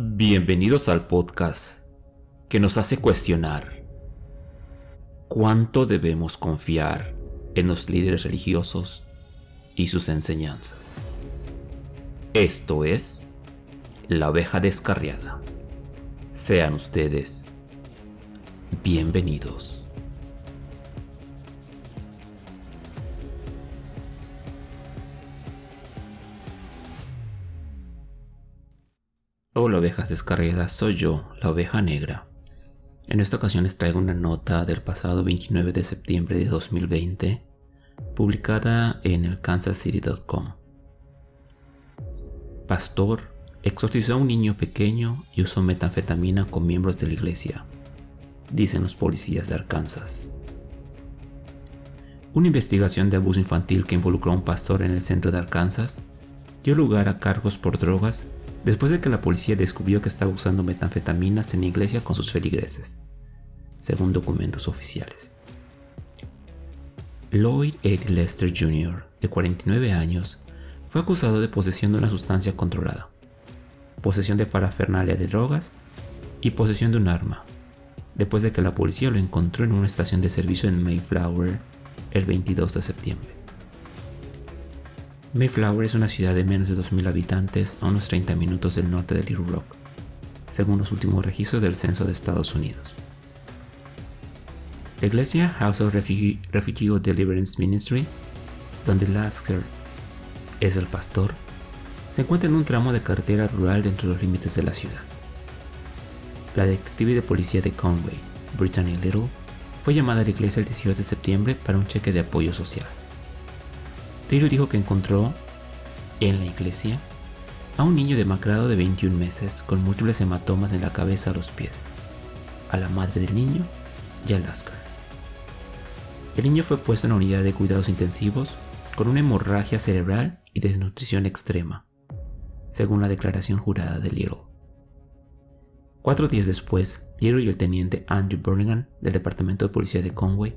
Bienvenidos al podcast que nos hace cuestionar cuánto debemos confiar en los líderes religiosos y sus enseñanzas. Esto es la oveja descarriada. Sean ustedes bienvenidos. Hola ovejas descarriadas, soy yo, la oveja negra. En esta ocasión les traigo una nota del pasado 29 de septiembre de 2020, publicada en el kansascity.com. Pastor exorcizó a un niño pequeño y usó metanfetamina con miembros de la iglesia, dicen los policías de Arkansas. Una investigación de abuso infantil que involucró a un pastor en el centro de Arkansas dio lugar a cargos por drogas después de que la policía descubrió que estaba usando metanfetaminas en la iglesia con sus feligreses, según documentos oficiales. Lloyd Eddie Lester Jr., de 49 años, fue acusado de posesión de una sustancia controlada, posesión de parafernalia de drogas y posesión de un arma, después de que la policía lo encontró en una estación de servicio en Mayflower el 22 de septiembre. Mayflower es una ciudad de menos de 2.000 habitantes a unos 30 minutos del norte de Little Rock, según los últimos registros del censo de Estados Unidos. La iglesia House of Refugee, Deliverance Ministry, donde Lasker es el pastor, se encuentra en un tramo de carretera rural dentro de los límites de la ciudad. La detective de policía de Conway, Brittany Little, fue llamada a la iglesia el 18 de septiembre para un cheque de apoyo social. Little dijo que encontró en la iglesia a un niño demacrado de 21 meses con múltiples hematomas en la cabeza a los pies, a la madre del niño y a Lasker. El niño fue puesto en una unidad de cuidados intensivos con una hemorragia cerebral y desnutrición extrema, según la declaración jurada de Little. Cuatro días después, Little y el teniente Andrew Birmingham del Departamento de Policía de Conway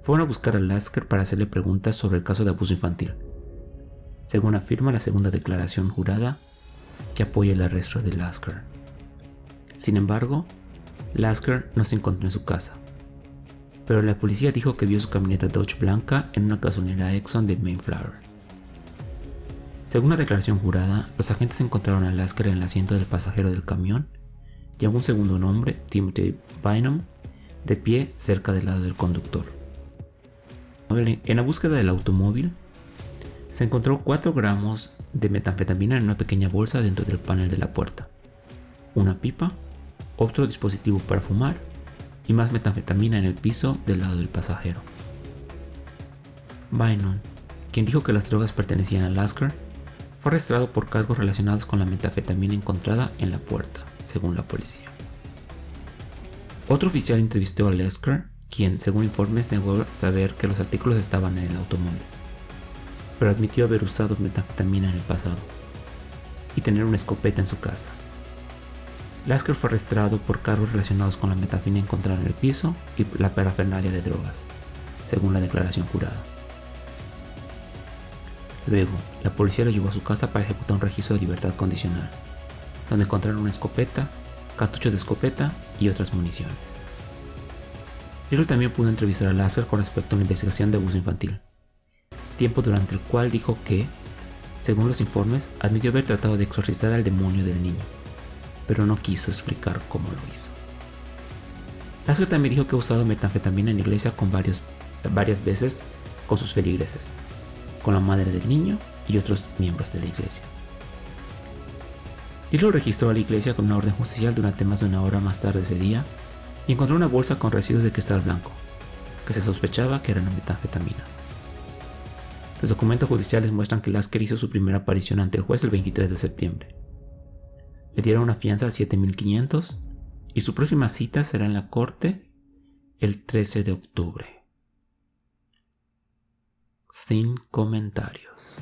fueron a buscar a Lasker para hacerle preguntas sobre el caso de abuso infantil, según afirma la segunda declaración jurada que apoya el arresto de Lasker. Sin embargo, Lasker no se encontró en su casa, pero la policía dijo que vio su camioneta Dodge blanca en una gasolinera Exxon de Mayflower. Según la declaración jurada, los agentes encontraron a Lasker en el asiento del pasajero del camión y a un segundo nombre, Timothy Bynum, de pie cerca del lado del conductor. En la búsqueda del automóvil, se encontró 4 gramos de metanfetamina en una pequeña bolsa dentro del panel de la puerta, una pipa, otro dispositivo para fumar y más metanfetamina en el piso del lado del pasajero. Bynum, quien dijo que las drogas pertenecían a Lasker, fue arrestado por cargos relacionados con la metanfetamina encontrada en la puerta, según la policía. Otro oficial entrevistó a Lasker quien, según informes, negó saber que los artículos estaban en el automóvil, pero admitió haber usado metanfetamina en el pasado y tener una escopeta en su casa. Lasker fue arrestado por cargos relacionados con la metafina encontrada en el piso y la parafernalia de drogas, según la declaración jurada. Luego, la policía lo llevó a su casa para ejecutar un registro de libertad condicional, donde encontraron una escopeta, cartuchos de escopeta y otras municiones. Little también pudo entrevistar a Lasker con respecto a la investigación de abuso infantil, tiempo durante el cual dijo que, según los informes, admitió haber tratado de exorcizar al demonio del niño, pero no quiso explicar cómo lo hizo. Lasker también dijo que ha usado metanfetamina en iglesia con varios, varias veces con sus feligreses, con la madre del niño y otros miembros de la iglesia. Little registró a la iglesia con una orden judicial durante más de una hora más tarde ese día y encontró una bolsa con residuos de cristal blanco, que se sospechaba que eran metanfetaminas. Los documentos judiciales muestran que Lasker hizo su primera aparición ante el juez el 23 de septiembre. Le dieron una fianza de 7.500 y su próxima cita será en la corte el 13 de octubre. Sin comentarios.